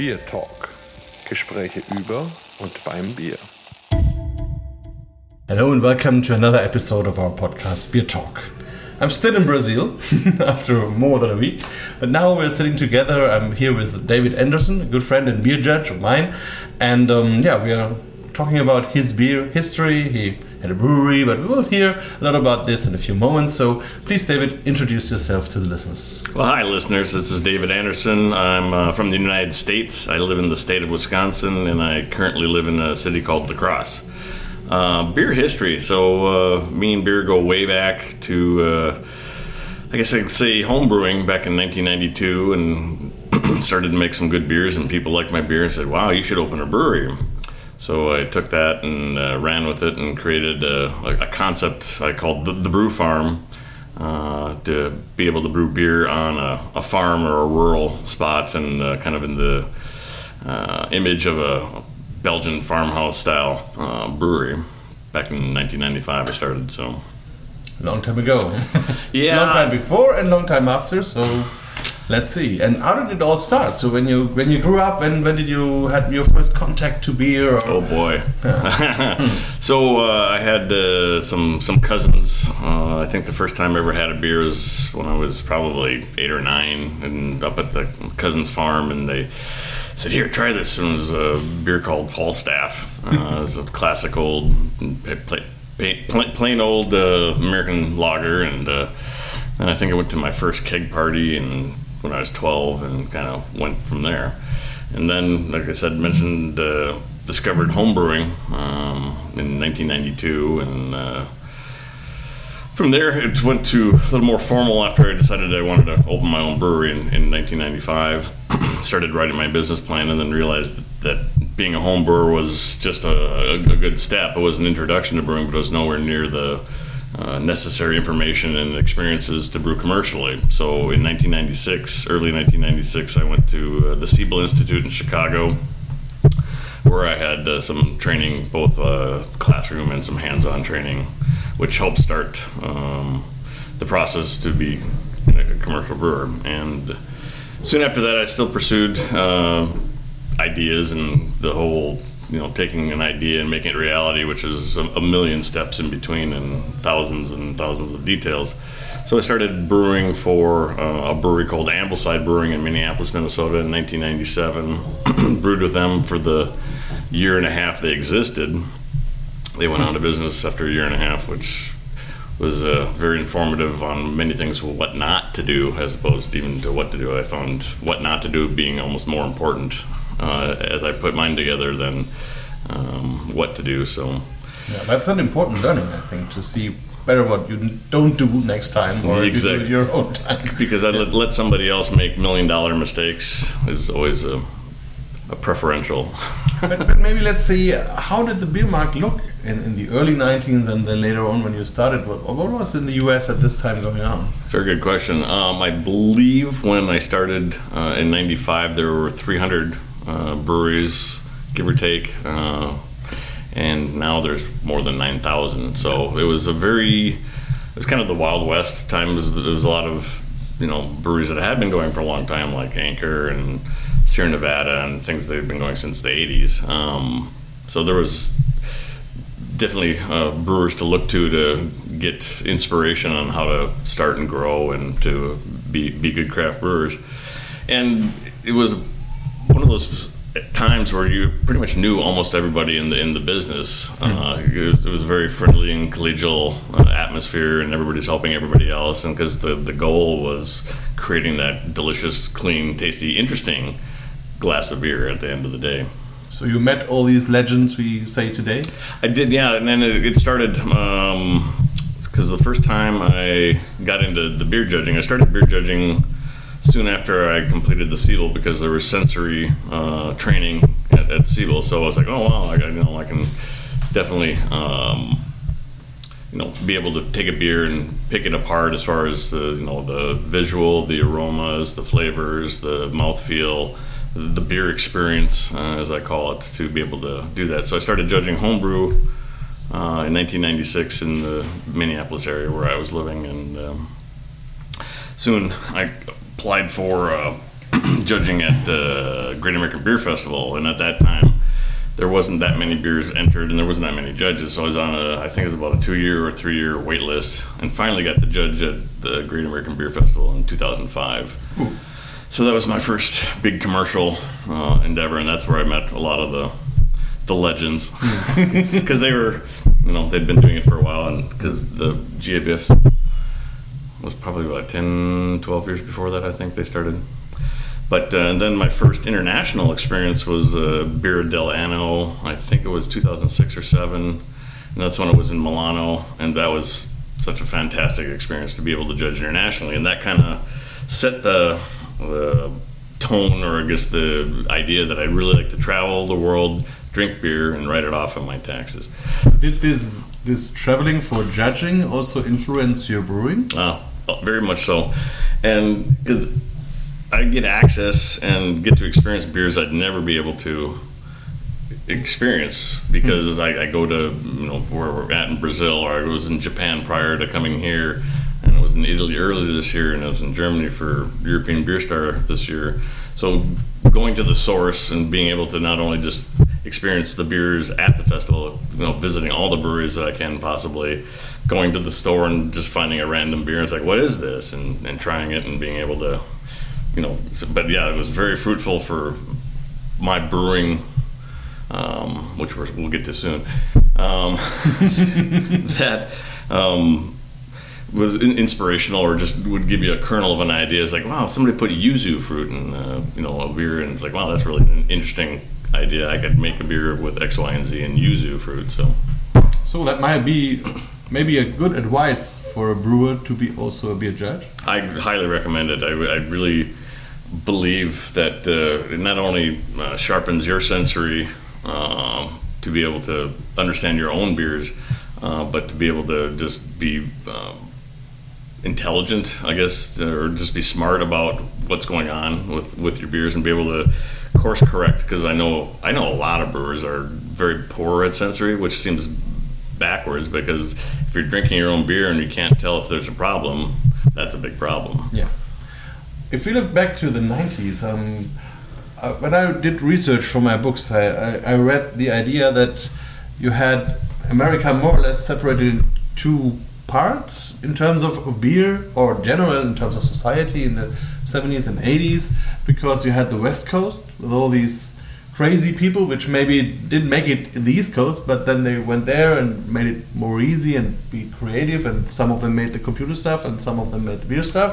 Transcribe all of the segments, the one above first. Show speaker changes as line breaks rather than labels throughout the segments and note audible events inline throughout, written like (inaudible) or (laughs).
Beer Talk. Gespräche über und beim Bier.
Hello and welcome to another episode of our podcast Beer Talk. I'm still in Brazil (laughs) after more than a week, but now we're sitting together. I'm here with David Anderson, a good friend and beer judge of mine, and um, yeah, we are talking about his beer history. He had a brewery, but we will hear a lot about this in a few moments. So please, David, introduce yourself to the listeners.
Well, hi, listeners. This is David Anderson. I'm uh, from the United States. I live in the state of Wisconsin, and I currently live in a city called La Crosse. Uh, beer history. So, uh, me and beer go way back to, uh, I guess I could say, home brewing back in 1992 and (clears throat) started to make some good beers, and people liked my beer and said, wow, you should open a brewery. So I took that and uh, ran with it and created a, a concept I called the, the Brew Farm uh, to be able to brew beer on a, a farm or a rural spot and uh, kind of in the uh, image of a Belgian farmhouse style uh, brewery. Back in 1995, I started. So
long time ago. (laughs)
Yeah.
long time before and long time after. So let's see. And how did it all start? So when you when you grew up, when when did you had your first contact to beer? Or,
Oh boy! (laughs) so uh, I had uh, some some cousins. Uh, I think the first time I ever had a beer was when I was probably eight or nine, and up at the cousin's farm, and they said, "Here, try this." And it was a beer called Falstaff. Uh, (laughs) it was a classic old, plain, plain, plain old uh, American lager, and uh, then I think I went to my first keg party and when I was 12 and kind of went from there. And then, like I said, mentioned uh, discovered homebrewing um, in 1992, and uh, from there it went to a little more formal after I decided I wanted to open my own brewery in, in 1995. (clears throat) Started writing my business plan, and then realized that, that being a home brewer was just a, a, a good step. It was an introduction to brewing, but it was nowhere near the uh, necessary information and experiences to brew commercially. So in 1996, early 1996, I went to uh, the Siebel Institute in Chicago, where I had uh, some training, both uh, classroom and some hands-on training, which helped start um, the process to be a commercial brewer. And soon after that, I still pursued uh, ideas and the whole you know taking an idea and making it reality, which is a, million steps in between and thousands and thousands of details. So I started brewing for uh, a brewery called Ambleside Brewing in Minneapolis, Minnesota, in 1997. (clears throat) Brewed with them for the year and a half they existed. They went out of business after a year and a half, which was uh, very informative on many things what not to do as opposed even to what to do. I found what not to do being almost more important uh, as I put mine together than um, what to do. So
yeah, that's an important learning, I think, to see better what you don't do next time or exactly. you your own time. (laughs)
because I let, let somebody else make million dollar mistakes is always a, a preferential. (laughs)
but, but, maybe let's see, how did the beer market look in, in the early 19s and then later on when you started? What, what was in the US at this time going on?
Very good question. Um, I believe when I started uh, in 95, there were 300 uh, breweries, give or take. Uh, and now there's more than 9,000. So it was a very, it was kind of the Wild West time. There was, a lot of, you know, breweries that had been going for a long time, like Anchor and Sierra Nevada and things that had been going since the 80s. Um, so there was definitely uh, brewers to look to to get inspiration on how to start and grow and to be, be good craft brewers. And it was one of those times where you pretty much knew almost everybody in the in the business. Hmm. Uh, it, was, it, was, a very friendly and collegial uh, atmosphere, and everybody's helping everybody else. And because the the goal was creating that delicious, clean, tasty, interesting glass of beer at the end of the day.
So you met all these legends we say today.
I did, yeah, and then it, it started. because um, the first time I got into the beer judging, I started beer judging soon after I completed the Siebel because there was sensory uh, training at, at Siebel. So I was like, oh wow, I, you know, I can definitely um, you know be able to take a beer and pick it apart as far as the you know the visual, the aromas, the flavors, the mouthfeel, the beer experience, uh, as I call it, to be able to do that. So I started judging homebrew. Uh, in 1996, in the Minneapolis area where I was living, and um, soon I applied for uh, (clears throat) judging at the Great American Beer Festival, and at that time there wasn't that many beers entered, and there wasn't that many judges. So I was on a, I think it was about a two-year or three-year wait list, and finally got the judge at the Great American Beer Festival in 2005. So that was my first big commercial uh, endeavor, and that's where I met a lot of the the legends (laughs) (laughs) because they were, you know, they'd been doing it for a while, and because the GABF was probably about 10, 12 years before that, I think they started. But uh, and then my first international experience was uh, Birra dell'Anno. I think it was 2006 or seven, and that's when it was in Milano, and that was such a fantastic experience to be able to judge internationally, and that kind of set the the tone, or I guess the idea that I really like to travel the world, drink beer, and write it off on my taxes.
Did this this traveling for judging also influence your brewing?
Uh, Oh, very much so, and because I get access and get to experience beers I'd never be able to experience because hmm. I, I, go to you know where we're at in Brazil or I was in Japan prior to coming here and I was in Italy earlier this year and I was in Germany for European Beer Star this year. So going to the source and being able to not only just experience the beers at the festival you know visiting all the breweries that I can possibly going to the store and just finding a random beer and it's like what is this and, and trying it and being able to you know, but yeah, it was very fruitful for my brewing, um, which we will get to soon. Um, (laughs) that um, was inspirational, or just would give you a kernel of an idea. It's like, wow, somebody put yuzu fruit in, uh, you know, a beer, and it's like, wow, that's really an interesting idea. I could make a beer with X, Y, and Z and yuzu fruit. So,
so that might be maybe a good advice for a brewer to be also a beer judge.
I highly recommend it. I, I really believe that uh, it not only uh, sharpens your sensory um, to be able to understand your own beers, uh, but to be able to just be um, intelligent, I guess, or just be smart about what's going on with, with your beers and be able to course correct. Because I know I know a lot of brewers are very poor at sensory, which seems backwards because if you're drinking your own beer and you can't tell if there's a problem, that's a big problem.
Yeah if we look back to the 90s, um, uh, when I did research for my books, I, I, I, read the idea that you had America more or less separated in two parts in terms of, of beer or general in terms of society in the 70s and 80s because you had the West Coast with all these crazy people which maybe didn't make it in the East Coast, but then they went there and made it more easy and be creative. And some of them made the computer stuff, and some of them made the beer stuff.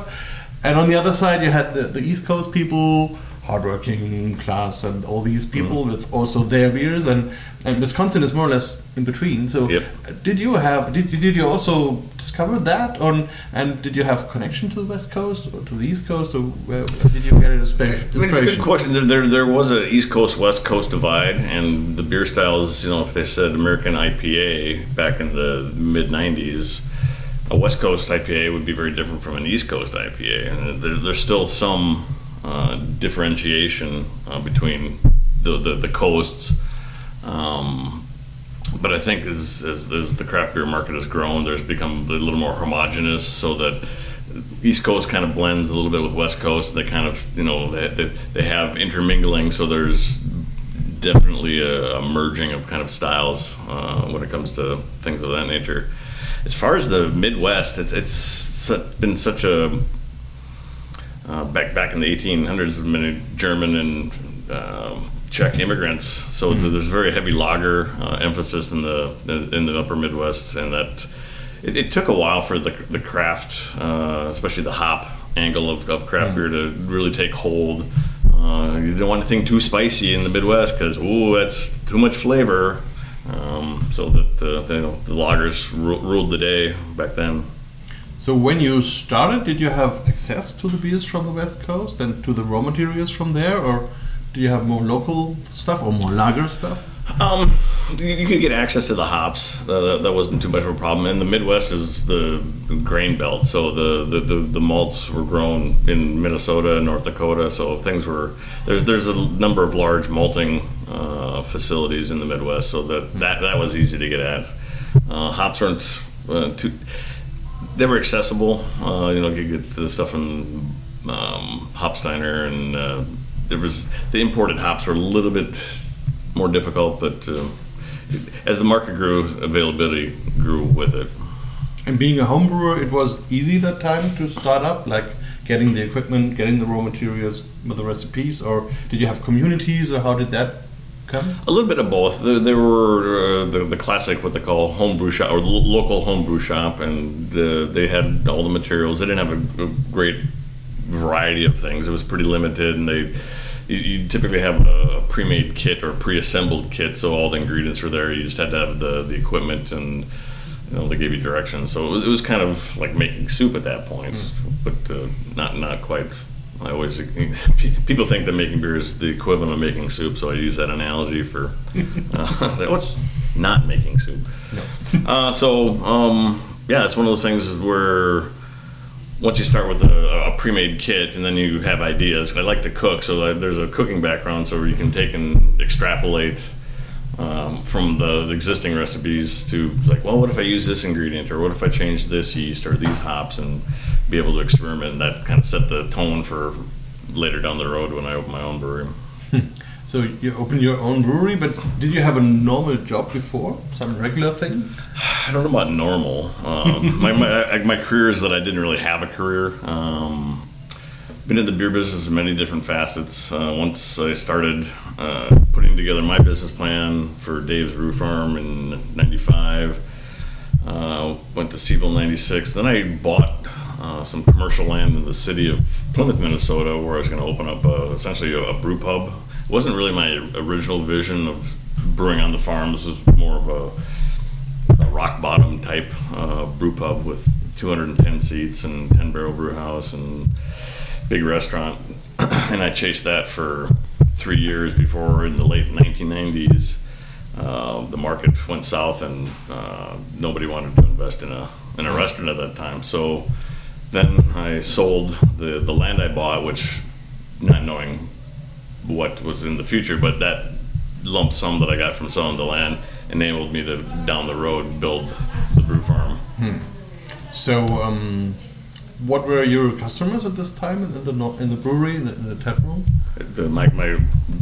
And on the other side, you had the, the East Coast people, hardworking class, and all these people mm. with also their beers, and, and Wisconsin is more or less in between. So,
yep.
did you have did, did you also discover that on and did you have connection to the West Coast or to the East Coast, or where, where did you get it inspiration?
I mean, it's a good question. There, there, there was a East Coast West Coast divide, and the beer styles. You know, if they said American IPA back in the mid '90s a West Coast IPA would be very different from an East Coast IPA, and there, there's still some uh, differentiation uh, between the, the, the coasts. Um, but I think as, as, as, the craft beer market has grown, there's become a little more homogenous, so that East Coast kind of blends a little bit with West Coast. They kind of, you know, they, they have intermingling, so there's definitely a, a merging of kind of styles uh, when it comes to things of that nature as far as the Midwest, it's it's been such a uh, back back in the 1800s, many German and um, Czech immigrants. So mm-hmm. there's very heavy lager uh, emphasis in the in the Upper Midwest, and that it, it took a while for the the craft, uh, especially the hop angle of, of craft mm-hmm. beer, to really take hold. Uh, you don't want anything too spicy in the Midwest because ooh, that's too much flavor. Um, so that uh, the, you know, the lagers ruled the day back then.
So when you started, did you have access to the beers from the West Coast and to the raw materials from there, or do you have more local stuff or more lager stuff?
Um, you could get access to the hops. Uh, that wasn't too much of a problem. And the Midwest is the grain belt, so the, the, the, the, malts were grown in Minnesota and North Dakota. So things were there's there's a number of large malting uh, facilities in the Midwest, so that that, that was easy to get at. Uh, hops weren't uh, too they were accessible. Uh, you know, you get the stuff from um, Hopsteiner and uh, there was the imported hops were a little bit more difficult, but uh, as the market grew, availability grew with it.
And being a home brewer, it was easy that time to start up, like getting the equipment, getting the raw materials with the recipes, or did you have communities, or how did that
A little bit of both. There, there were uh, the, the classic, what they call homebrew shop, or lo- local homebrew shop, and uh, they had all the materials. They didn't have a, a great variety of things. It was pretty limited, and they you, you typically have a, pre-made kit or pre-assembled kit, so all the ingredients were there. You just had to have the, the equipment and you know they gave you directions. So it was, it was kind of like making soup at that point, but uh, not not quite. I always (laughs) people think that making beer is the equivalent of making soup, so I use that analogy for (laughs) uh, (laughs) what's not making soup. Uh, so um, yeah, it's one of those things where once you start with a, a pre-made kit and then you have ideas. I like to cook, so there's a cooking background, so you can take and extrapolate um, from the, the existing recipes to like, well, what if I use this ingredient, or what if I change this yeast or these hops, and be able to experiment. And that kind of set the tone for later down the road when I open my own brewery. (laughs)
So you opened your own brewery, but did you have a normal job before? Some regular thing? (sighs)
I don't know about normal. Um, (laughs) my, my my career is that I didn't really have a career. Um, been in the beer business in many different facets. Uh, once I started uh, putting together my business plan for Dave's Brew Farm in '95, uh, went to Siebel '96. Then I bought uh, some commercial land in the city of Plymouth, Minnesota, where I was going to open up a, essentially a, a brew pub it wasn't really my original vision of brewing on the farm. This was more of a, a rock bottom type uh, brew pub with 210 seats and 10 barrel brew house and big restaurant. (clears throat) and I chased that for three years before in the late 1990s. Uh, the market went south and uh, nobody wanted to invest in a in a restaurant at that time. So then I sold the the land I bought, which not knowing what was in the future, but that lump sum that I got from selling the land enabled me to down the road build the brew farm.
Hmm. So, um, what were your customers at this time in the in the brewery in the, in the tap room?
The, my, my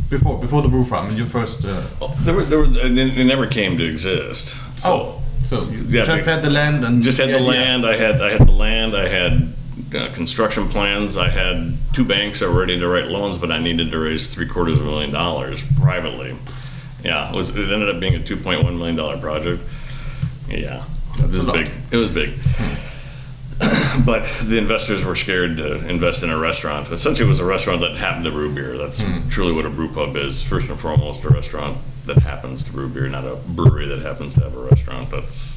before before the brew farm in your first. Uh,
oh, there were there were it never came to exist. So,
oh, so you yeah, just had the land and
just had the, the land. I had I had the land. I had uh, construction plans. I had two banks that were ready to write loans, but I needed to raise three quarters of a million dollars privately. Yeah, it was. It ended up being a two point one million dollar project. Yeah, it was big. It was big. but the investors were scared to invest in a restaurant. Essentially, it was a restaurant that happened to brew beer. That's hmm. truly what a brew pub is. First and foremost, a restaurant that happens to brew beer, not a brewery that happens to have a restaurant. That's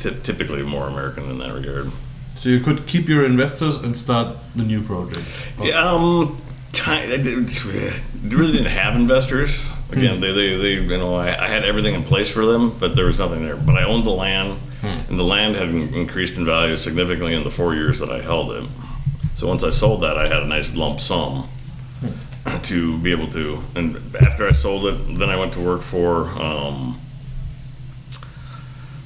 t- typically more American in that regard.
So you could keep your investors and start the new project.
Yeah, um, kind of, really didn't have investors. Again, hmm. they, they, they, you know, I, I, had everything in place for them, but there was nothing there. But I owned the land, hmm. and the land had increased in value significantly in the four years that I held it. So once I sold that, I had a nice lump sum. (clears throat) to be able to. And after I sold it, then I went to work for. Um,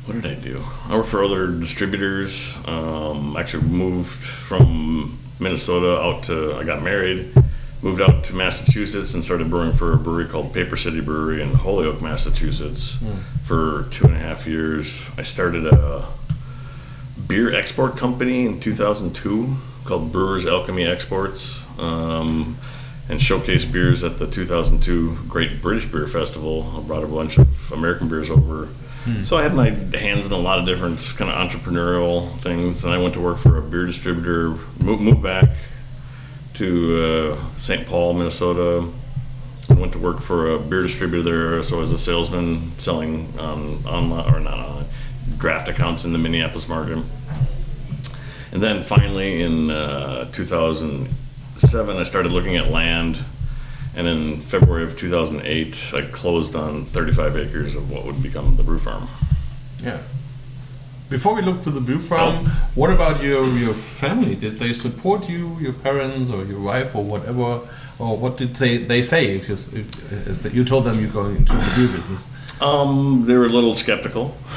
what did I do? I worked for other distributors. Um, actually, moved from Minnesota out to. I got married, moved out to Massachusetts, and started brewing for a brewery called Paper City Brewery in Holyoke, Massachusetts, mm. for two and a half years. I started a beer export company in 2002 called Brewers Alchemy Exports. Um, and showcased beers at the 2002 Great British Beer Festival. I brought a bunch of American beers over Hmm. So I had my hands in a lot of different kind of entrepreneurial things, and I went to work for a beer distributor. Moved, moved back to uh, St. Paul, Minnesota. I went to work for a beer distributor there, so I was a salesman selling um, online or not online draft accounts in the Minneapolis market. And then finally, in uh, 2007, I started looking at land and in February of 2008, I closed on 35 acres of what would become the brew farm.
Yeah. Before we look to the brew farm, oh. what about your, your family? Did they support you, your parents or your wife or whatever? Or what did they, they say if you, if, you told them you're going into the beer business?
Um, they were a little skeptical, (laughs)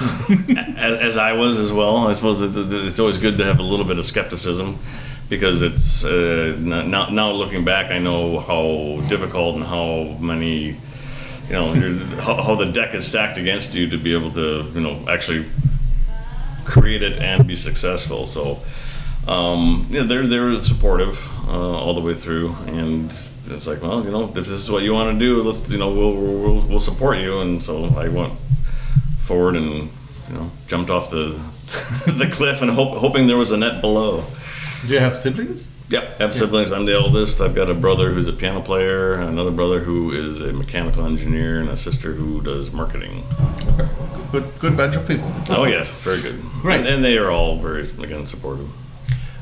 as, as, I was as well. I suppose it's always good to have a little bit of skepticism because it's uh, now, now looking back, I know how difficult and how many, you know, (laughs) how, how the deck is stacked against you to be able to, you know, actually create it and be successful. So, um, yeah, they're they're supportive uh, all the way through, and it's like, well, you know, if this is what you want to do, let's, you know, we'll we'll, we'll support you. And so I went forward and you know jumped off the (laughs) the cliff and hope, hoping there was a net below.
Do you have siblings?
Yeah, I have siblings. I'm the eldest. I've got a brother who's a piano player, another brother who is a mechanical engineer, and a sister who does marketing.
Okay. Good, good bunch of people.
Oh yes, very good.
Great.
and, and they are all very again supportive.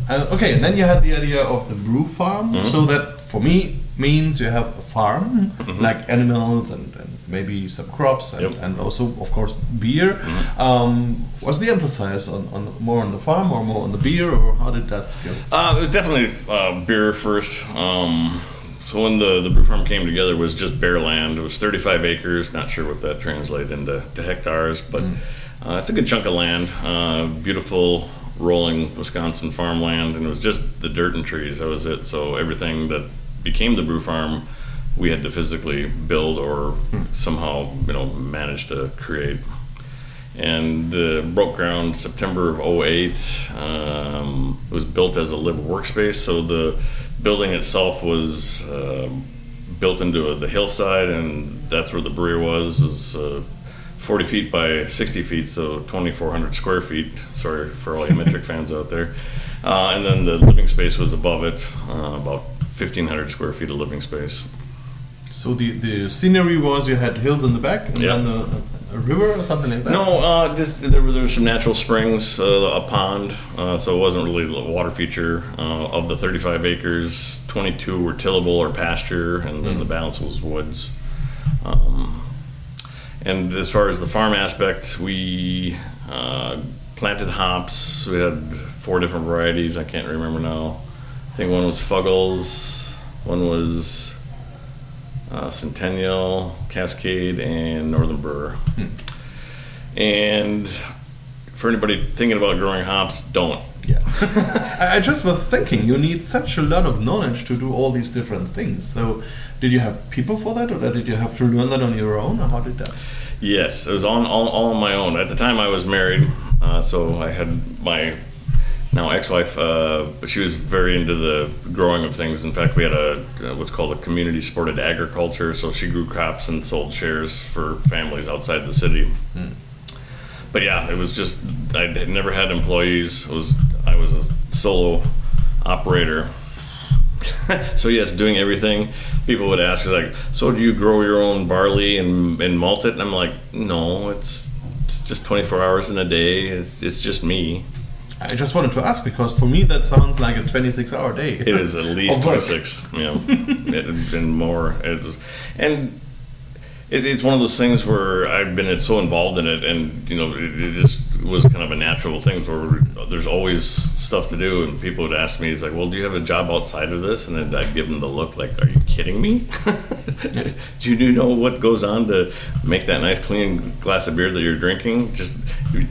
Uh, okay, and then you had the idea of the brew farm.
Mm-hmm.
So that for me means you have a farm, like animals and, and maybe some crops, and,
Yep. Mm-hmm.
and also, of course, beer. Um, was the emphasis on, on more on the farm or more on the beer, or how did that go?
Uh, it was definitely uh, beer first. Um, so when the, the brew farm came together, it was just bare land. It was 35 acres. Not sure what that translated into to hectares, but uh, it's a good chunk of land. Uh, beautiful rolling Wisconsin farmland, and it was just the dirt and trees. That was it. So everything that became the brew farm, we had to physically build or somehow you know manage to create and uh, broke ground September of 08. Um, it was built as a live workspace, so the building itself was uh, built into a, the hillside, and that's where the brewery was. Is uh, 40 feet by 60 feet, so 2,400 square feet. Sorry for all you metric (laughs) fans out there. Uh, and then the living space was above it, uh, about 1,500 square feet of living space.
So the, the scenery was you had hills in the back and then a, a river or something like that?
No, uh, just there were, there were some natural springs, uh, a pond, uh, so it wasn't really a water feature. Uh, of the 35 acres, 22 were tillable or pasture, and then the balance was woods. Um, and as far as the farm aspect, we uh, planted hops. We had four different varieties. I can't remember now. I think one was Fuggles, one was uh, Centennial, Cascade, and Northern Brewer. And for anybody thinking about growing hops, don't.
Yeah. I (laughs) I just was thinking, you need such a lot of knowledge to do all these different things. So, did you have people for that, or did you have to learn that on your own, or how did that?
Yes, it was on all, all on my own. At the time, I was married, uh, so I had my now ex-wife, uh, but she was very into the growing of things. In fact, we had a uh, what's called a community supported agriculture. So she grew crops and sold shares for families outside the city. But yeah, it was just I had never had employees. It was I was a solo operator. (laughs) so yes, doing everything. People would ask like, "So do you grow your own barley and, and malt it?" And I'm like, "No, it's it's just 24 hours in a day. It's, it's just me.
I just wanted to ask because for me that sounds like a 26-hour day.
It is at (laughs) least 26, you know, it, and more. It was, and it, it's one of those things where I've been so involved in it, and you know, it, it just was kind of a natural thing where there's always stuff to do, and people would ask me, "It's like, well, do you have a job outside of this?" And then I'd give them the look, like, "Are you kidding me? (laughs) do you know what goes on to make that nice, clean glass of beer that you're drinking? Just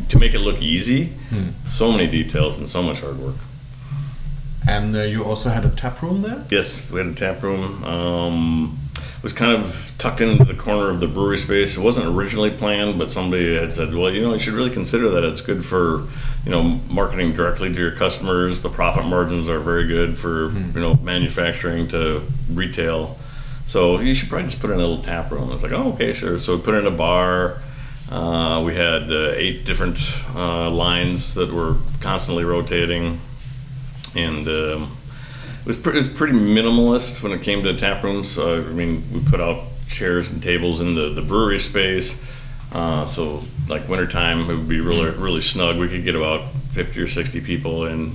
to make it look easy, so many details and so much hard work."
And uh, you also had a tap room there.
Yes, we had a tap room. Um, it was kind of tucked into the corner of the brewery space. It wasn't originally planned, but somebody had said, "Well, you know, you should really consider that. It's good for, you know, marketing directly to your customers. The profit margins are very good for, you know, manufacturing to retail. So you should probably just put in a little tap room." I was like, "Oh, okay, sure." So we put in a bar. Uh, we had uh, eight different uh, lines that were constantly rotating, and. Um, it was, pre- it was pretty minimalist when it came to tap rooms. I mean, we put out chairs and tables in the, the brewery space. Uh, so, like wintertime, it would be really really snug. We could get about 50 or 60 people in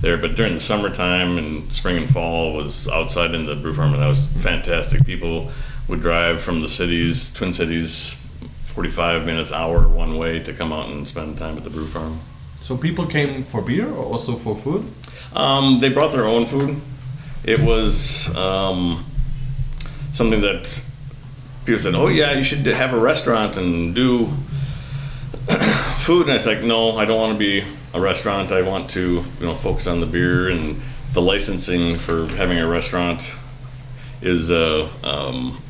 there. But during the summertime and spring and fall, was outside in the brew farm, and that was fantastic. People would drive from the cities, Twin Cities, 45 minutes, hour one way to come out and spend time at the brew farm.
So people came for beer or also for food.
Um, they brought their own food. It was um, something that people said, "Oh yeah, you should have a restaurant and do (clears throat) food." And I was like, "No, I don't want to be a restaurant. I want to, you know, focus on the beer and the licensing for having a restaurant is uh, um,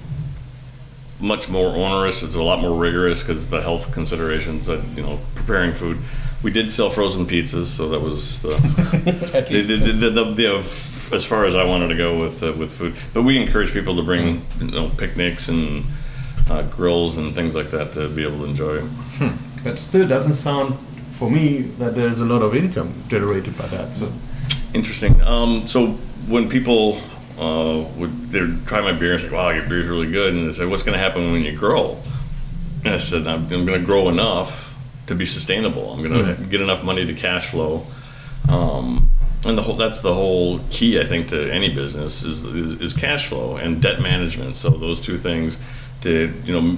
much more onerous. It's a lot more rigorous because the health considerations that you know preparing food. We did sell frozen pizzas, so that was the (laughs)
At
the,
least.
the, the, the, the, as far as I wanted to go with uh, with food. But we encourage people to bring you know, picnics and uh, grills and things like that to be able to enjoy.
But still doesn't sound for me that there's a lot of income generated by that. So
Interesting. Um, so when people uh, would they try my beer and say, "Wow, your beer's really good," and they say, "What's going to happen when you grow?" And I said, "I'm, I'm going to grow enough to be sustainable. I'm going to get enough money to cash flow." Um, and the whole that's the whole key, I think, to any business is, is is cash flow and debt management. So those two things to you know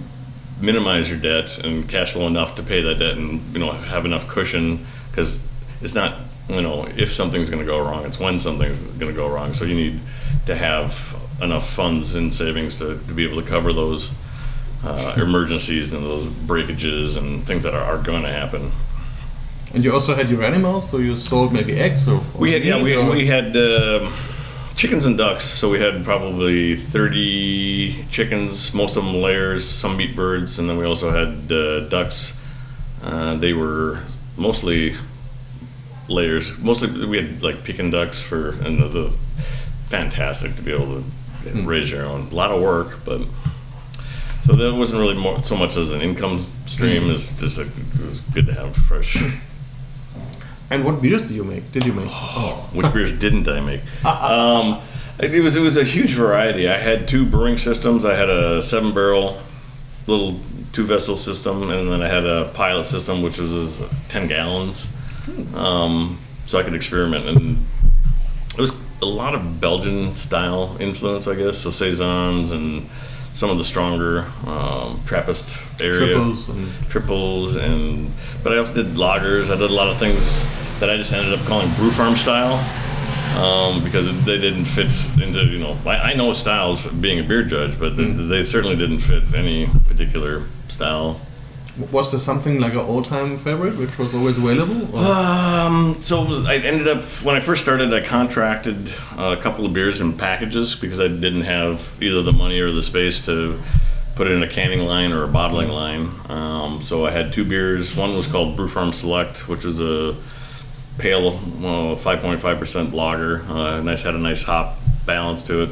minimize your debt and cash flow enough to pay that debt and you know have enough cushion because it's not you know if something's going to go wrong it's when something's going to go wrong so you need to have enough funds and savings to, to be able to cover those uh, emergencies and those breakages and things that are, are going to happen.
And you also had your animals, so you sold maybe eggs or, or
we had yeah we,
or-
we had um chickens and ducks so we had probably 30 chickens most of them layers some meat birds and then we also had uh, ducks. Uh, they were mostly layers mostly we had like peking ducks for and the, the fantastic to be able to raise your own a lot of work but so that wasn't really more so much as an income stream as just a, it was good to have fresh
And what beers did you make? Did you make?
Which beers didn't I make? (laughs) Um, it was it was a huge variety. I had two brewing systems. I had a seven barrel little two vessel system, and then I had a pilot system, which was ten gallons. Um, so I could experiment, and it was a lot of Belgian style influence, I guess. So saisons and some of the stronger um, Trappist area
Triples and
triples and but I also did lagers. I did a lot of things that I just ended up calling brew farm style um, because they didn't fit into you know I, I know styles being a beer judge, but they, they certainly didn't fit any particular style.
Was there something like an all-time favorite which was always available?
Um, so I ended up when I first started, I contracted a couple of beers in packages because I didn't have either the money or the space to put it in a canning line or a bottling line. Um, so I had two beers. One was called Brew Farm Select, which was a pale, well, 5.5% lager. Uh, nice had a nice hop balance to it.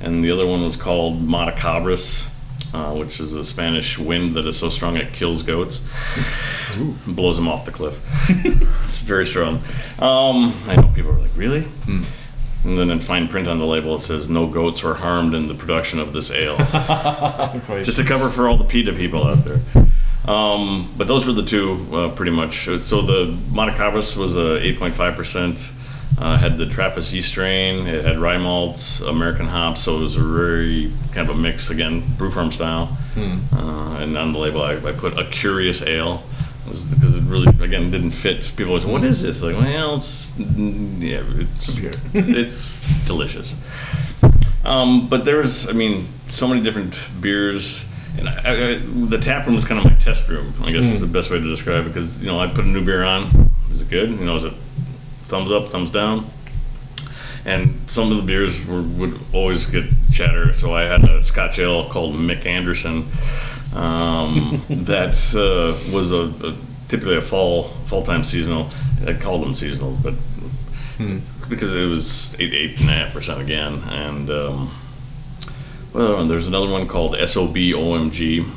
And the other one was called Matacabras, uh, which is a Spanish wind that is so strong it kills goats, blows them off the cliff. (laughs) it's very strong. Um, I know people are like, really? And then in fine print on the label it says, "No goats were harmed in the production of this ale." (laughs) Just a cover for all the PETA people out there. Um, but those were the two, uh, pretty much. So the Matacabras was a 8.5%. Uh, had the Trappist yeast strain. It had rye malts, American hops. So it was a very kind of a mix again, brew farm style. Uh, and on the label, I, I put a curious ale. Because it really, again, didn't fit. People always, what is this? Like, well, it's mm, yeah, it's (laughs) it's delicious. Um, but there's, I mean, so many different beers. And I, I, the tap room was kind of my test room, I guess is the best way to describe it. Because, you know, I put a new beer on. Is it good? You know, is it thumbs up, thumbs down? And some of the beers were, would always get chatter. So I had a Scotch ale called Mick Anderson um, (laughs) that uh, was a, a typically a fall fall time seasonal. I called them seasonal, but because it was eight eight and a half percent again, and um, well, there's another one called SOB OMG.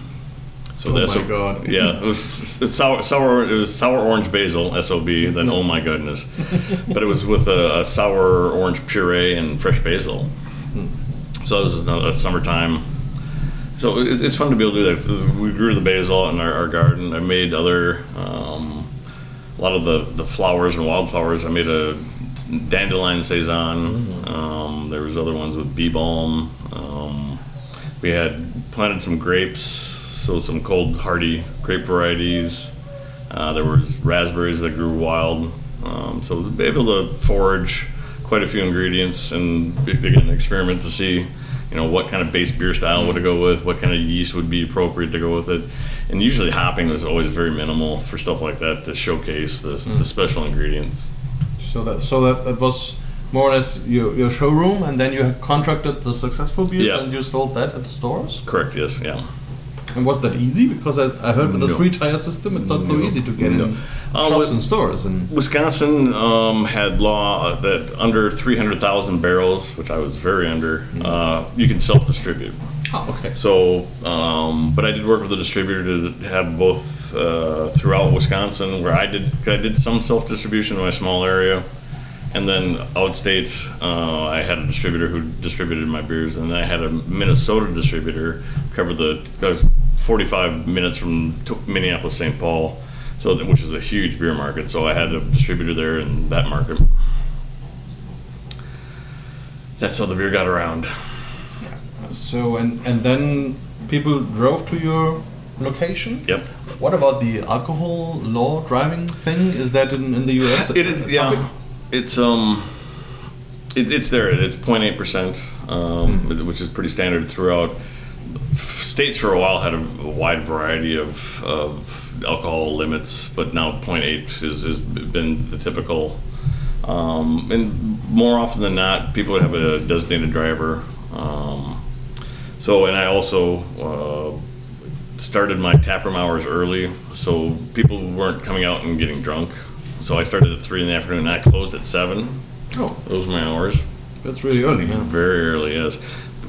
So
Oh
the
my
SO
God. (laughs)
Yeah, it was sour sour. It was sour orange basil SOB. Then oh my goodness, (laughs) but it was with a, a sour orange puree and fresh basil. So it was a, a summertime. So it's, it's fun to be able to do that. So we grew the basil in our, our garden. I made other, um, a lot of the, the flowers and wildflowers. I made a dandelion saison. Um, there was other ones with bee balm. Um, we had planted some grapes, so some cold hardy grape varieties. Uh, there was raspberries that grew wild. Um, so be able to forage quite a few ingredients and begin an experiment to see, you know, what kind of base beer style would it go with, what kind of yeast would be appropriate to go with it. And usually hopping was always very minimal for stuff like that to showcase the, the special ingredients.
So that so that, that was more or less your, your showroom, and then you contracted the successful beers,
Yeah.
and you sold that at the stores.
Correct. Yes. Yeah.
And was that easy? Because I, I heard with the three tier system, it's not so easy to get
No.
in
Uh,
shops
with-
and stores. And
Wisconsin um, had law that under 300,000 barrels, which I was very under, uh, you can self-distribute. (laughs)
oh, okay.
So, um, but I did work with a distributor to have both uh, throughout Wisconsin, where I did I did some self distribution in my small area, and then outstate uh, I had a distributor who distributed my beers, and then I had a Minnesota distributor cover the. I was 45 minutes from Minneapolis, St. Paul, so which is a huge beer market. So I had a distributor there in that market. That's how the beer got around. Yeah.
So and and then people drove to your location.
Yep.
What about the alcohol law driving thing? Is that in, in the US? (laughs)
It is, yeah.
topic?
It's um, it, it's there. It's 0.8 percent, um, which is pretty standard throughout. States for a while had a wide variety of, of alcohol limits, but now 0.8 has, has been the typical. Um, and more often than not, people would have a designated driver. Um, so, and I also uh, started my taproom hours early, so people weren't coming out and getting drunk. So I started at three in the afternoon, and I closed at seven.
Oh,
Those were my hours.
that's really early. Yeah.
Very early, yes.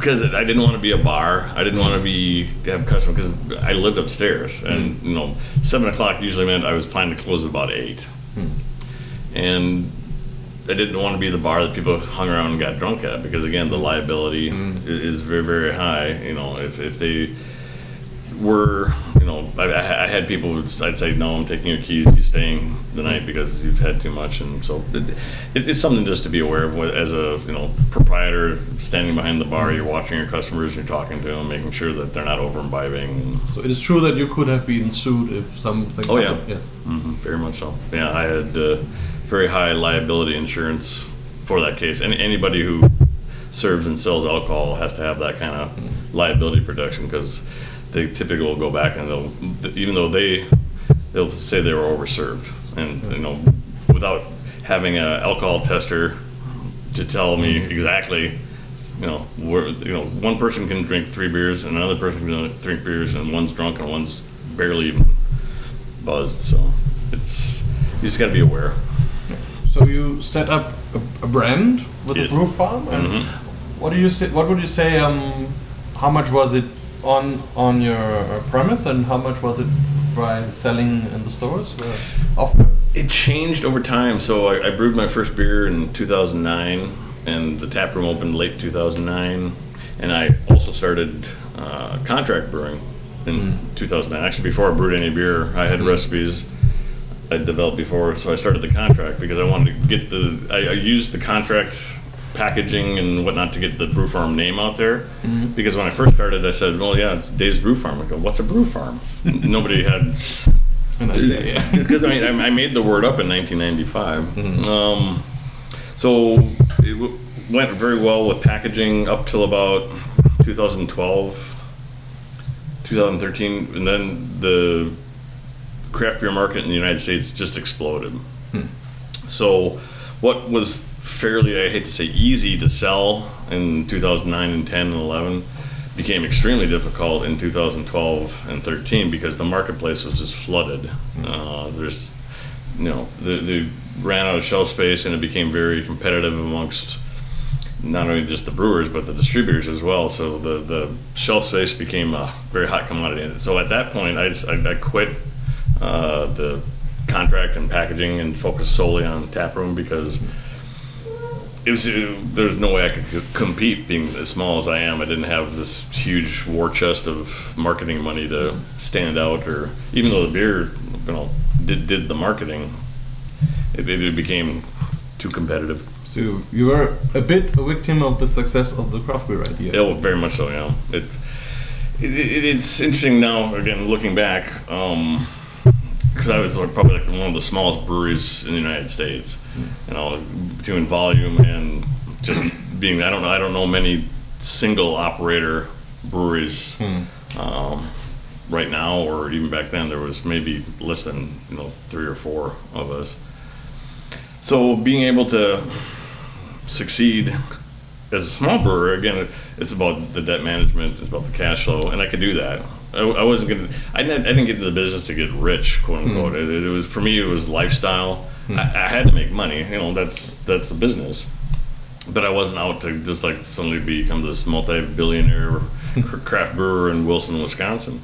Because I didn't want to be a bar. I didn't want to be have customers because I lived upstairs, and hmm. you know, seven o'clock usually meant I was fine to close at about eight. Hmm. And I didn't want to be the bar that people hung around and got drunk at because again, the liability hmm. i- is very very high. You know, if if they were, you know, I, I had people who'd I'd say, no, I'm taking your keys, you're staying the night because you've had too much, and so it, it, it's something just to be aware of. As a you know proprietor standing behind the bar, you're watching your customers, you're talking to them, making sure that they're not over imbibing.
So it is true that you could have been sued if something.
Oh, yeah.
happened. Yes.
hmm very much so. Yeah, I had uh, very high liability insurance for that case, and anybody who serves and sells alcohol has to have that kind of liability protection because they typically will go back and they'll, even though they they'll say they were overserved, and you know, without having an alcohol tester to tell me exactly. You know, where you know one person can drink three beers, and another person can drink beers, and one's drunk and one's barely even buzzed. So it's you just got to be aware.
So you set up a, a brand with
Yes.
a brew farm, and
Mhm.
what do you say? What would you say? Um, how much was it on on your uh, premise, and how much was it by selling in the stores, uh, off premise?
It changed over time. So I, I brewed my first beer in 2009, and the tap room opened late 2009. And I also started uh, contract brewing in 2009. Actually, before I brewed any beer, I had recipes I developed before, so I started the contract because I wanted to get the. I, I used the contract packaging and whatnot to get the brew farm name out there. Mm-hmm. Because when I first started, I said, "Well, yeah, it's Dave's Brew Farm." I go, "What's a brew farm?" (laughs) Nobody had because (laughs) I, mean, I made the word up in 1995. Mm-hmm. Um, so it w- went very well with packaging up till about 2012, 2013, and then the craft beer market in the United States just exploded. Hmm. So what was fairly, I hate to say, easy to sell in 2009 and 10 and 11 became extremely difficult in 2012 and 13 because the marketplace was just flooded. Uh, there's, you know, they, they ran out of shelf space and it became very competitive amongst not only just the brewers but the distributors as well. So the, the shelf space became a very hot commodity. And so at that point, I, just, I, I quit uh, the contract and packaging and focused solely on taproom because it was there's no way I could c- compete being as small as I am. I didn't have this huge war chest of marketing money to stand out, or even though the beer, you know, did did the marketing, it, it, became too competitive.
So you were a bit a victim of the success of the craft beer idea.
Oh, very much so. Yeah, it, it, it it's interesting now. Again, looking back, um, because I was like, probably like one of the smallest breweries in the United States. You know, between volume and just being, I don't know, I don't know many single operator breweries um, right now, or even back then. There was maybe less than you know three or four of us. So being able to succeed as a small brewer, again, it's about the debt management, it's about the cash flow, and I could do that. I, I wasn't gonna. I didn't, I didn't get into the business to get rich, quote unquote. It, it was for me. It was lifestyle. I, I had to make money. You know, that's that's the business. But I wasn't out to just like suddenly become this multi-billionaire craft brewer in Wilson, Wisconsin.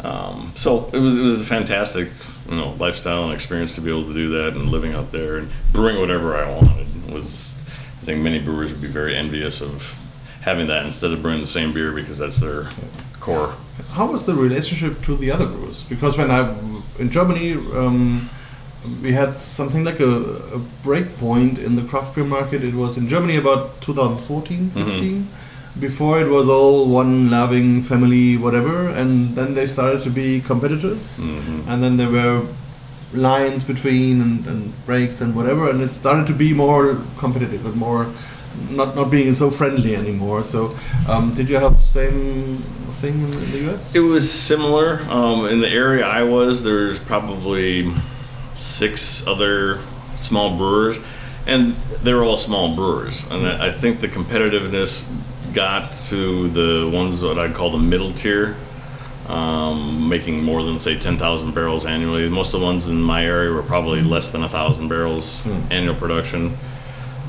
Um, so it was it was a fantastic, you know, lifestyle and experience to be able to do that and living out there and brewing whatever I wanted was. I think many brewers would be very envious of having that instead of brewing the same beer because that's their core.
How was the relationship to the other brewers? Because when I in Germany, um, we had something like a, a break point in the craft beer market. It was in Germany about 2014, 15. Before it was all one loving family, whatever, and then they started to be competitors, and then there were lines between and, and breaks and whatever, and it started to be more competitive and more not not being so friendly anymore. So, um, did you have the same thing in, in the US?
It was similar. Um, in the area I was, there's probably six other small brewers, and they were all small brewers. And I I think the competitiveness got to the ones that I'd call the middle tier, um, making more than say 10,000 barrels annually. Most of the ones in my area were probably less than a thousand barrels annual production.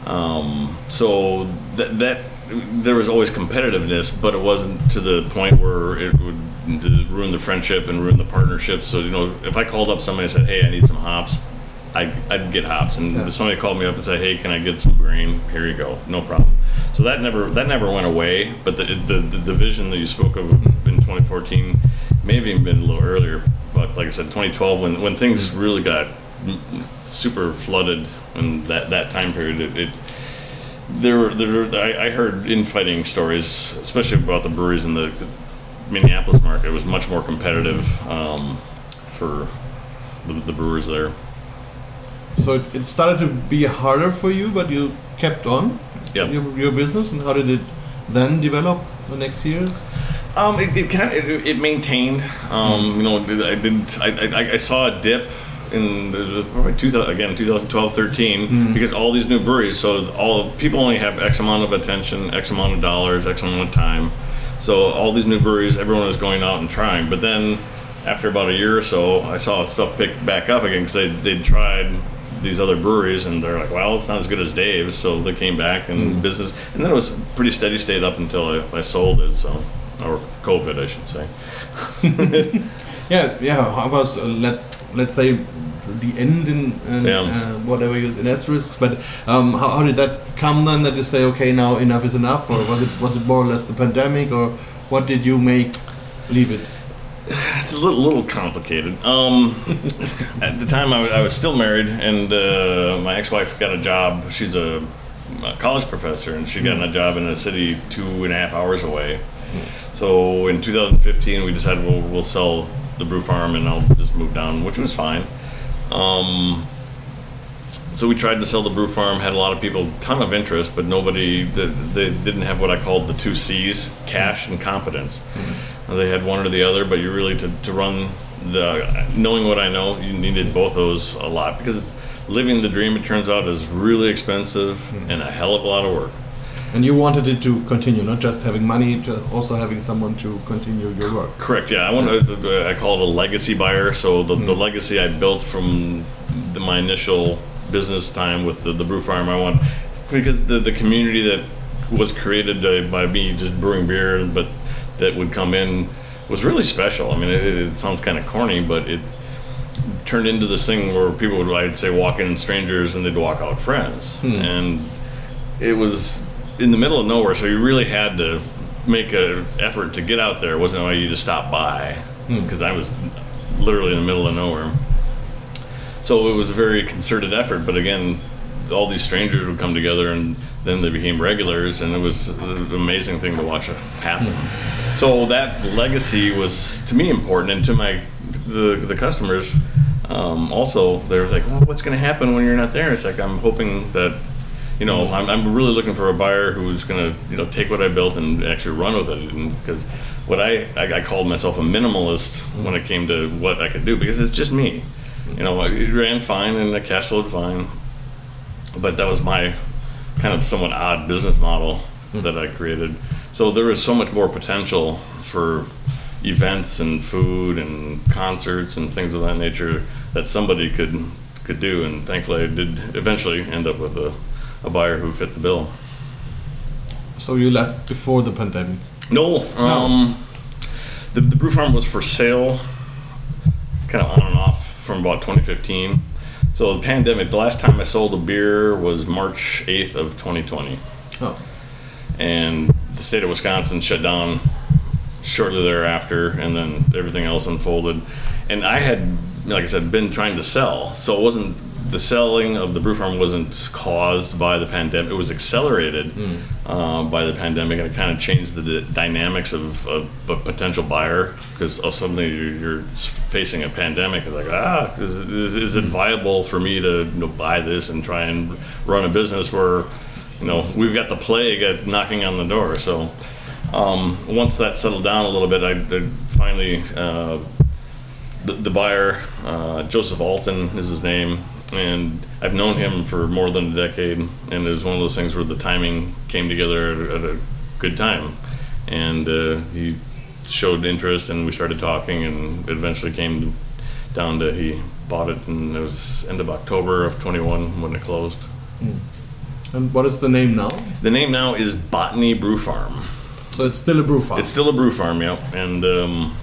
Um, so that, that there was always competitiveness, but it wasn't to the point where it would ruin the friendship and ruin the partnership. So you know, if I called up somebody and said, "Hey, I need some hops," I, I'd get hops, and
Yeah.
if somebody called me up and said, "Hey, can I get some grain?" Here you go, no problem. So that never that never went away. But the the, the division that you spoke of in 2014 may have even been a little earlier. But like I said, 2012 when when things really got super flooded in that that time period, it, it there were, there I, I heard infighting stories, especially about the breweries and the Minneapolis market. It was much more competitive um, for the, the brewers there.
So it, started to be harder for you, but you kept on
Yep.
your, your business. And how did it then develop the next years?
Um, it, it kind of it, it maintained. Um, you know, I didn't. I, I, I saw a dip in probably 2000, again 2012 13 because all these new breweries. So all people only have X amount of attention, X amount of dollars, X amount of time. So all these new breweries, everyone was going out and trying. But then after about a year or so, I saw stuff pick back up again because they they'd tried these other breweries and they're like, well, it's not as good as Dave's. So they came back and hmm. business, and then it was pretty steady state up until I, I sold it. So or COVID, I should say. (laughs)
Yeah, yeah. How was uh, let's let's say the end in, in
Yeah.
uh, whatever you use in asterisks. But um, how, how did that come then? That you say, okay, now enough is enough, or was it was it more or less the pandemic, or what did you make leave it? (sighs)
It's a little, little complicated. Um, (laughs) at the time, I was, I was still married, and uh, my ex-wife got a job. She's a, a college professor, and she got a job in a city two and a half hours away. So in 2015, we decided we'll, we'll sell the brew farm, and I'll just move down, which was fine. Um, so we tried to sell the brew farm. Had a lot of people, ton of interest, but nobody. They, they didn't have what I called the two C's: cash and competence. Uh, They had one or the other, but you really to, to run the knowing what I know, you needed both those a lot because it's living the dream. It turns out is really expensive and a hell of a lot of work.
And you wanted it to continue, not just having money, just also having someone to continue your work.
Correct. Yeah, I want to. I call it a legacy buyer. So the, the mm. legacy I built from the, my initial business time with the, the brew farm, I want because the the community that was created by me just brewing beer, but that would come in was really special. I mean, it, it sounds kind of corny, but it turned into this thing where people would, I'd say, walk in strangers and they'd walk out friends, hmm. and it was in the middle of nowhere, so you really had to make an effort to get out there. It wasn't like you just stop by because I was literally in the middle of nowhere. So it was a very concerted effort, but again, all these strangers would come together and then they became regulars, and it was an amazing thing to watch it happen. So that legacy was to me important, and to my the the customers um, also they were like, well, "What's going to happen when you're not there?" It's like I'm hoping that you know I'm, I'm really looking for a buyer who's going to you know take what I built and actually run with it, because what I, I I called myself a minimalist when it came to what I could do because it's just me. You know, it ran fine and the cash flowed fine, but that was my kind of somewhat odd business model hmm. that I created. So there was so much more potential for events and food and concerts and things of that nature that somebody could could do. And thankfully, I did eventually end up with a, a buyer who fit the bill.
So you left before the pandemic.
No, um, The, the brew farm was for sale, kind of on and off from about 2015. So the pandemic, the last time I sold a beer was March 8th of 2020,
Oh.
and the state of Wisconsin shut down shortly thereafter, and then everything else unfolded. And I had, like I said, been trying to sell, so it wasn't the selling of the brew farm wasn't caused by the pandemic. It was accelerated uh, by the pandemic, and it kind of changed the d- dynamics of, of a potential buyer because of suddenly you're, you're facing a pandemic. It's like, ah, is, is, is it viable for me to you know, buy this and try and run a business where, you know, we've got the plague at knocking on the door. So um, once that settled down a little bit, I, I finally uh, the, the buyer, uh, Joseph Alton is his name, and I've known him for more than a decade. And it was one of those things where the timing came together at, a- at a good time, and uh, he showed interest, and we started talking, and it eventually came down to he bought it, and it was end of October of 21 when it closed.
And what is the name now?
The name now is Botany Brew Farm.
So it's still a brew farm.
It's still a brew farm, yeah. And um,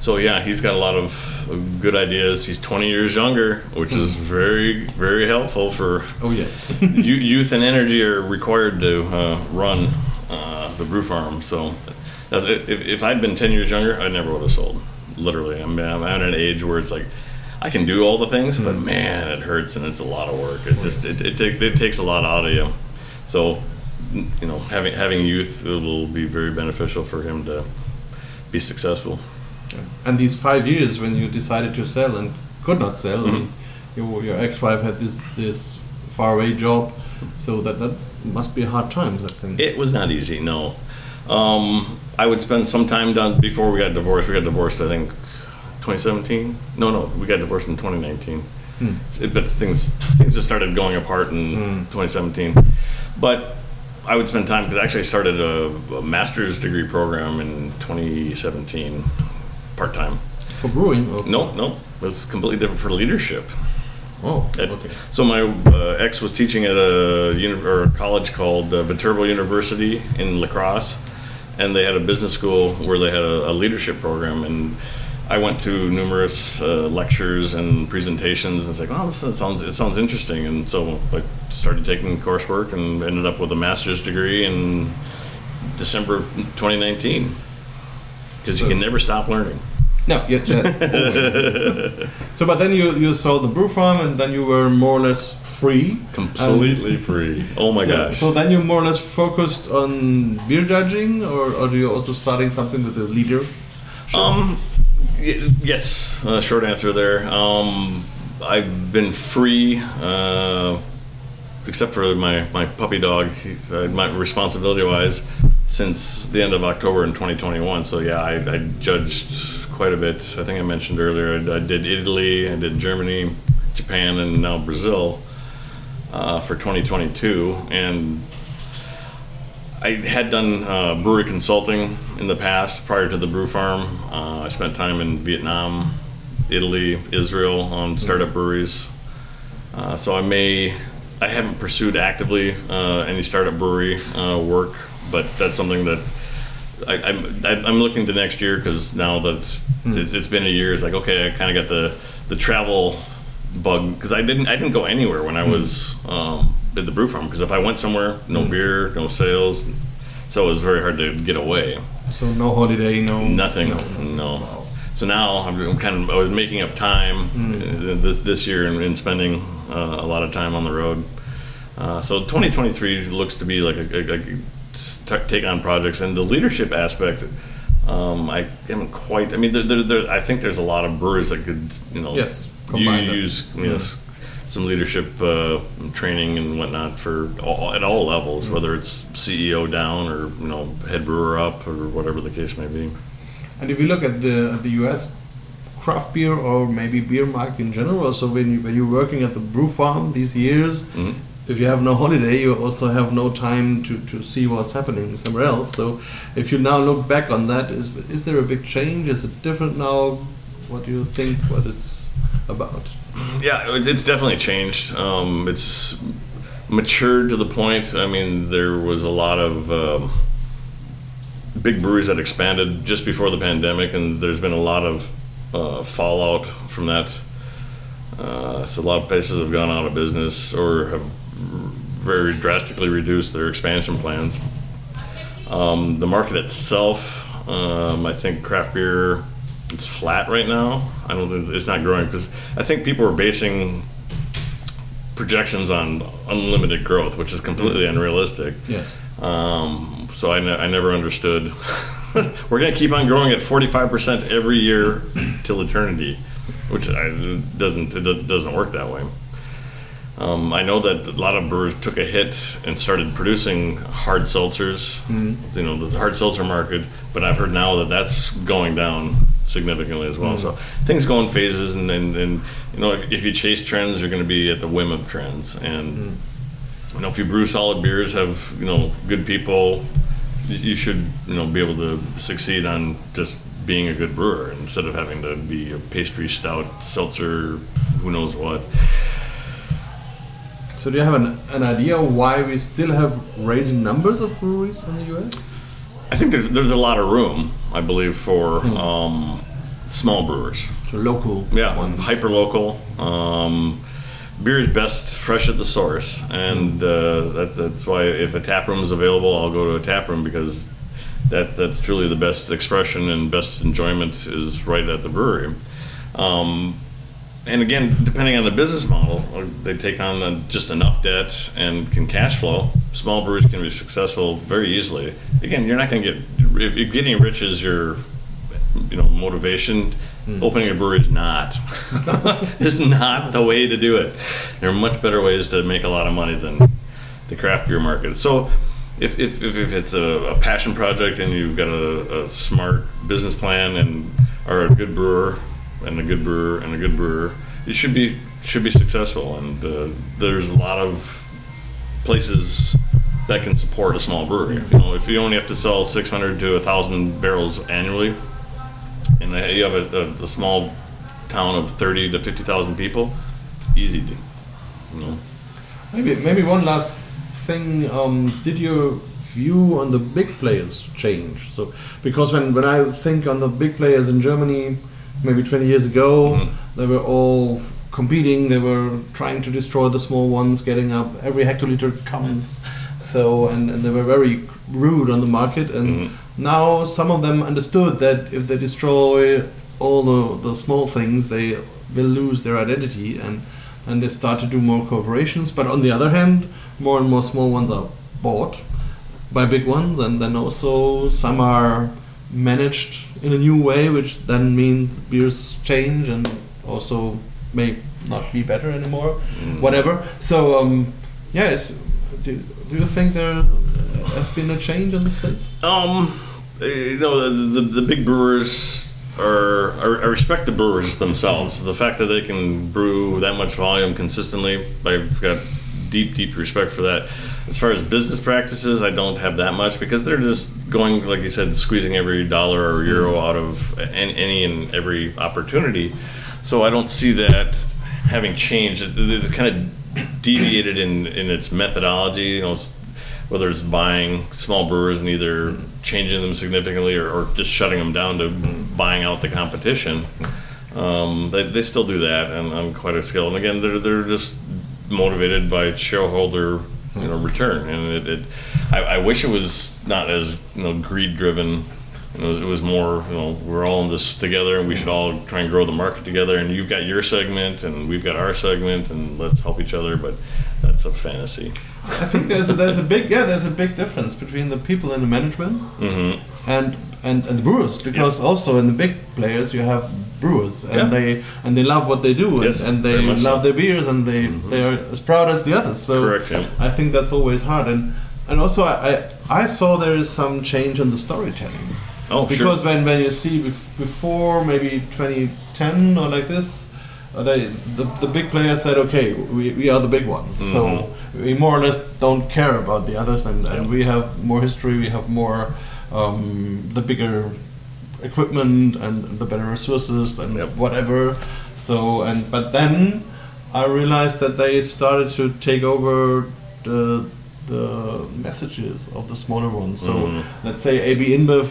so, yeah, he's got a lot of good ideas. He's 20 years younger, which is very, very helpful for
oh yes. (laughs) (laughs)
youth and energy are required to uh, run uh, the brew farm. So, that's, if, if I'd been 10 years younger, I never would have sold. Literally, I'm, I'm at an age where it's like I can do all the things, but man, it hurts and it's a lot of work. It just it, it, take, it takes a lot out of you. So, you know, having having youth will be very beneficial for him to be successful.
And these five years when you decided to sell and could not sell, mm-hmm. I mean, your, your ex-wife had this this faraway job, so that that must be hard times. I think.
It was not easy, no. Um, I would spend some time down before we got divorced. We got divorced, I think, 2017. No, no, we got divorced in 2019. Hmm. It- but things things just started going apart in hmm. 2017. But I would spend time because actually I actually started a, a master's degree program in 2017, part time.
For brewing? Or
No, no, it was completely different for leadership.
Oh,
At-
okay.
So my uh, ex was teaching at a, uni- or a college called uh, Viterbo University in La Crosse, and they had a business school where they had a, a leadership program. And I went to numerous uh, lectures and presentations, and it's like, oh, this sounds it sounds interesting. And so I started taking coursework and ended up with a master's degree in December of 2019. Because you can never stop learning.
No, yeah, that's (laughs) always. so, but then you you sold the brew farm, and then you were more or less free.
Completely free. Oh my
so,
gosh.
So then you're more or less focused on beer judging, or, or do you also starting something with a leader?
Um, yes. Uh, short answer there. Um, I've been free, uh, except for my, my puppy dog, uh, my responsibility wise, since the end of October in 2021. So yeah, I, I judged quite a bit. I think I mentioned earlier. I, I did Italy, I did Germany, Japan, and now Brazil uh, for 2022, and I had done uh, brewery consulting in the past prior to the brew farm. Uh, I spent time in Vietnam, Italy, Israel on startup breweries. Uh, so I may, I haven't pursued actively uh, any startup brewery uh, work, but that's something that I, I'm, I- I'm looking to next year because now that it's, it's been a year, it's like okay, I kind of got the the travel bug because I didn't I didn't go anywhere when I was um, at the brew farm because if I went somewhere, no beer, no sales, so it was very hard to get away.
So no holiday, no
Nothing,
No.
no. So now I'm, I'm kind of I was making up time uh, this, this year and, and spending uh, a lot of time on the road. Uh, so 2023 looks to be like a, a, a take on projects and the leadership aspect. Um, I haven't quite. I mean, there, there, there, I think there's a lot of brewers that could, you know,
Yes,
you use yes, some leadership uh, training and whatnot for all, at all levels,
Mm.
whether it's CEO down or you know head brewer up or whatever the case may be.
And if you look at the the U.S. craft beer or maybe beer market in general, so when you when you're working at the brew farm these years,
Mhm.
If you have no holiday, you also have no time to, to see what's happening somewhere else. So, if you now look back on that, is is there a big change? Is it different now? What do you think? What it's about?
Yeah, it's definitely changed. Um, it's matured to the point. I mean, there was a lot of um, big breweries that expanded just before the pandemic, and there's been a lot of uh, fallout from that. Uh, so a lot of places have gone out of business or have very drastically reduced their expansion plans. Um, the market itself, um, I think craft beer, it's flat right now. I don't think it's not growing because I think people are basing projections on unlimited growth, which is completely unrealistic.
Yes.
Um, so I, ne- I never understood. (laughs) We're going to keep on growing at 45% every year till eternity, which I, doesn't it doesn't work that way. Um, I know that a lot of brewers took a hit and started producing hard seltzers, mm-hmm. you know, the hard seltzer market. But I've heard now that that's going down significantly as well. Mm-hmm. So things go in phases, and then, and, you know, if, if you chase trends, you're going to be at the whim of trends. And mm-hmm. you know, if you brew solid beers, have you know good people, you should you know be able to succeed on just being a good brewer instead of having to be a pastry stout seltzer, who knows what.
So, do you have an, an idea why we still have raising numbers of breweries in the US?
I think there's there's a lot of room, I believe, for um, small brewers.
So, local
Yeah,
ones.
hyper local. Um, beer is best fresh at the source, and uh, that, that's why if a tap room is available, I'll go to a tap room because that that's truly the best expression and best enjoyment is right at the brewery. Um, and again, depending on the business model, they take on uh, just enough debt and can cash flow. Small breweries can be successful very easily. Again, you're not going to get if, if getting rich is your you know motivation. Opening a brewery is not. (laughs) is not the way to do it. There are much better ways to make a lot of money than the craft beer market. So, if, if, if, if it's a, a passion project and you've got a, a smart business plan and are a good brewer and a good brewer and a good brewer, you should be should be successful. And uh, there's a lot of places that can support a small brewery. You know, if you only have to sell 600 to 1,000 barrels annually, and uh, you have a, a, a small town of 30 to 50,000 people, easy to, you know.
Maybe maybe one last thing. Um, did your view on the big players change? So because when when I think on the big players in Germany, maybe 20 years ago,
Mhm.
they were all competing. They were trying to destroy the small ones, getting up every hectoliter counts. So and, and they were very rude on the market. And
Mhm.
now some of them understood that if they destroy all the, the small things, they will lose their identity and and they start to do more cooperations. But on the other hand, more and more small ones are bought by big ones, and then also some are managed in a new way, which then means beers change and also may not be better anymore, whatever. So, um, yes, do, do you think there has been a change in the states?
Um, uh, you know, the, the, the big brewers are, I respect the brewers themselves. The fact that they can brew that much volume consistently, I've got deep, deep respect for that. As far as business practices, I don't have that much because they're just going, like you said, squeezing every dollar or euro mm-hmm. out of any, and every opportunity. So I don't see that having changed. It, it's kind of deviated in, in its methodology. You know, whether it's buying small brewers and either mm-hmm. changing them significantly or, or just shutting them down to mm-hmm. buying out the competition. Um, they, they still do that, and I'm quite a skill. And again, they're they're just motivated by shareholder you know return, and it. it I, I wish it was not as you know greed driven. You know, it was more, you know, we're all in this together and we should all try and grow the market together. And you've got your segment and we've got our segment and let's help each other. But that's a fantasy.
I think there's a, there's a big yeah there's a big difference between the people in the management
hmm
and and, and the brewers because also in the big players you have brewers and
Yeah.
they and they love what they do and,
Yes,
and they love
so. Mm-hmm.
their beers and they they are as proud as the others so
Correct, yeah.
I think that's always hard and and also I, I I saw there is some change in the storytelling
Oh,
because
sure.
when when you see before maybe 2010 or like this uh, they the, the big players said, okay, we, we are the big ones, so we more or less don't care about the others, and, and we have more history, we have more um, the bigger equipment and the better resources and
Yep.
whatever. So and but then I realized that they started to take over the the messages of the smaller ones. So
Mhm.
let's say AB InBev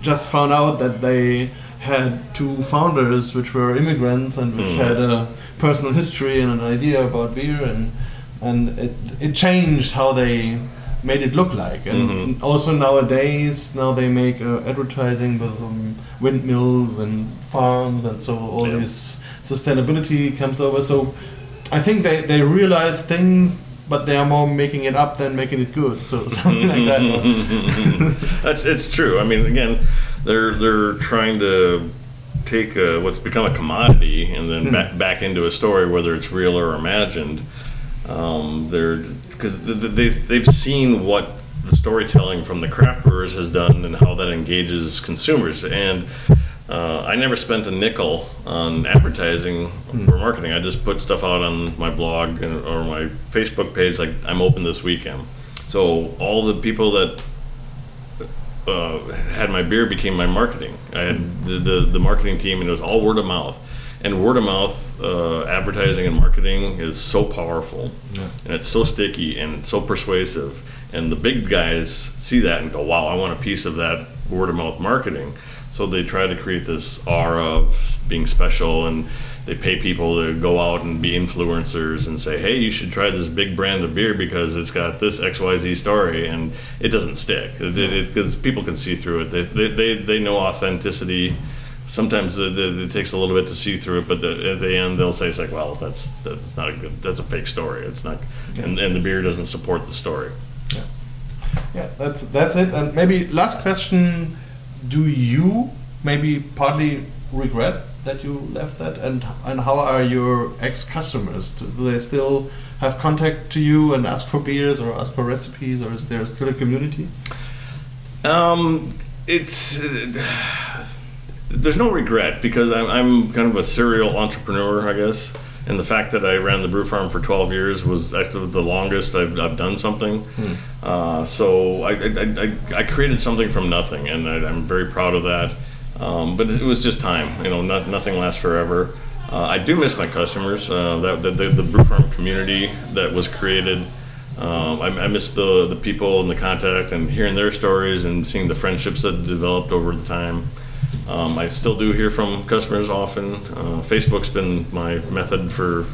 just found out that they had two founders which were immigrants and which
Mhm.
had a personal history and an idea about beer and and it, it changed how they made it look like and
Mhm.
also nowadays now they make uh, advertising with um, windmills and farms and so all
Yeah.
this sustainability comes over so i think they, they realize things but they are more making it up than making it good so (laughs) something like that (laughs)
That's it's true. I mean, again, they're they're trying to take uh what's become a commodity and then back back into a story, whether it's real or imagined. Um, they're because they've they've seen what the storytelling from the craft brewers has done and how that engages consumers and. Uh, I never spent a nickel on advertising or marketing. I just put stuff out on my blog and, or my Facebook page, like I'm open this weekend. So all the people that uh, had my beer became my marketing. I had the, the, the marketing team, and it was all word of mouth. And word of mouth uh, advertising and marketing is so powerful, and it's so sticky and so persuasive. And the big guys see that and go, "Wow, I want a piece of that word of mouth marketing." So they try to create this aura of being special, and they pay people to go out and be influencers and say, "Hey, you should try this big brand of beer because it's got this X Y Z story," and it doesn't stick because people can see through it. They, they, they know authenticity. Sometimes it, it, it takes a little bit to see through it, but the, at the end they'll say, "It's like, well, that's that's not a good. That's a fake story. It's not, and, and the beer doesn't support the story."
yeah. yeah that's that's it and maybe last question do you maybe partly regret that you left that and and how are your ex-customers do they still have contact to you and ask for beers or ask for recipes or is there still a community
Um, it's there's no regret because I'm, I'm kind of a serial entrepreneur, I guess. And the fact that I ran the brew farm for 12 years was actually the longest I've, I've done something. Uh, so I, I, I, I created something from nothing, and I, I'm very proud of that. Um, but it was just time, you know. Not, nothing lasts forever. Uh, I do miss my customers. Uh, that the, the, the brew farm community that was created. Um, I, I miss the the people and the contact and hearing their stories and seeing the friendships that developed over the time. Um, I still do hear from customers often. Uh, Facebook's been my method for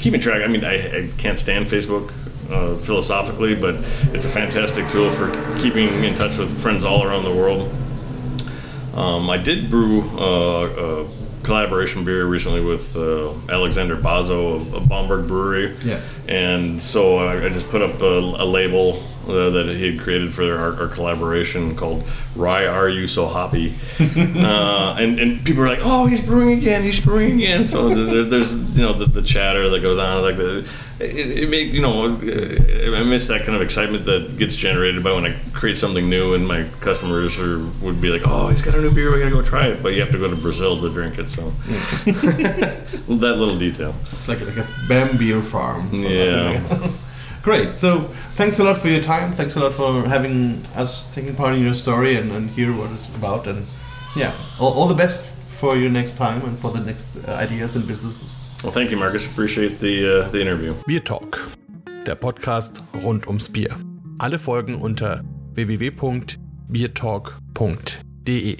keeping track. I mean, I, I can't stand Facebook uh, philosophically, but it's a fantastic tool for keeping in touch with friends all around the world. Um, I did brew uh, a collaboration beer recently with uh, Alexander Bazzo of, of Bamberg Brewery.
Yeah.
And so I, I just put up a, a label uh, that he had created for our, our collaboration called "Why Are You So Hoppy?" (laughs) uh, and and people are like, "Oh, he's brewing again! He's brewing again!" So there, there's you know the, the chatter that goes on like the. It, it made you know I miss that kind of excitement that gets generated by when I create something new and my customers are, would be like, "Oh, he's got a new beer, we gotta go try it," but you have to go to Brazil to drink it. So (laughs) that little detail.
like like a BAM beer farm
Yeah.
nothing- (laughs) Great. So thanks a lot for your time. Thanks a lot for having us taking part in your story and, and hear what it's about. And yeah, all, all the best for your next time and for the next uh, ideas and businesses.
Well, thank you, Marcus. Appreciate the uh, the interview.
Bier Talk, der Podcast rund ums Bier. Alle Folgen unter www.biertalk.de.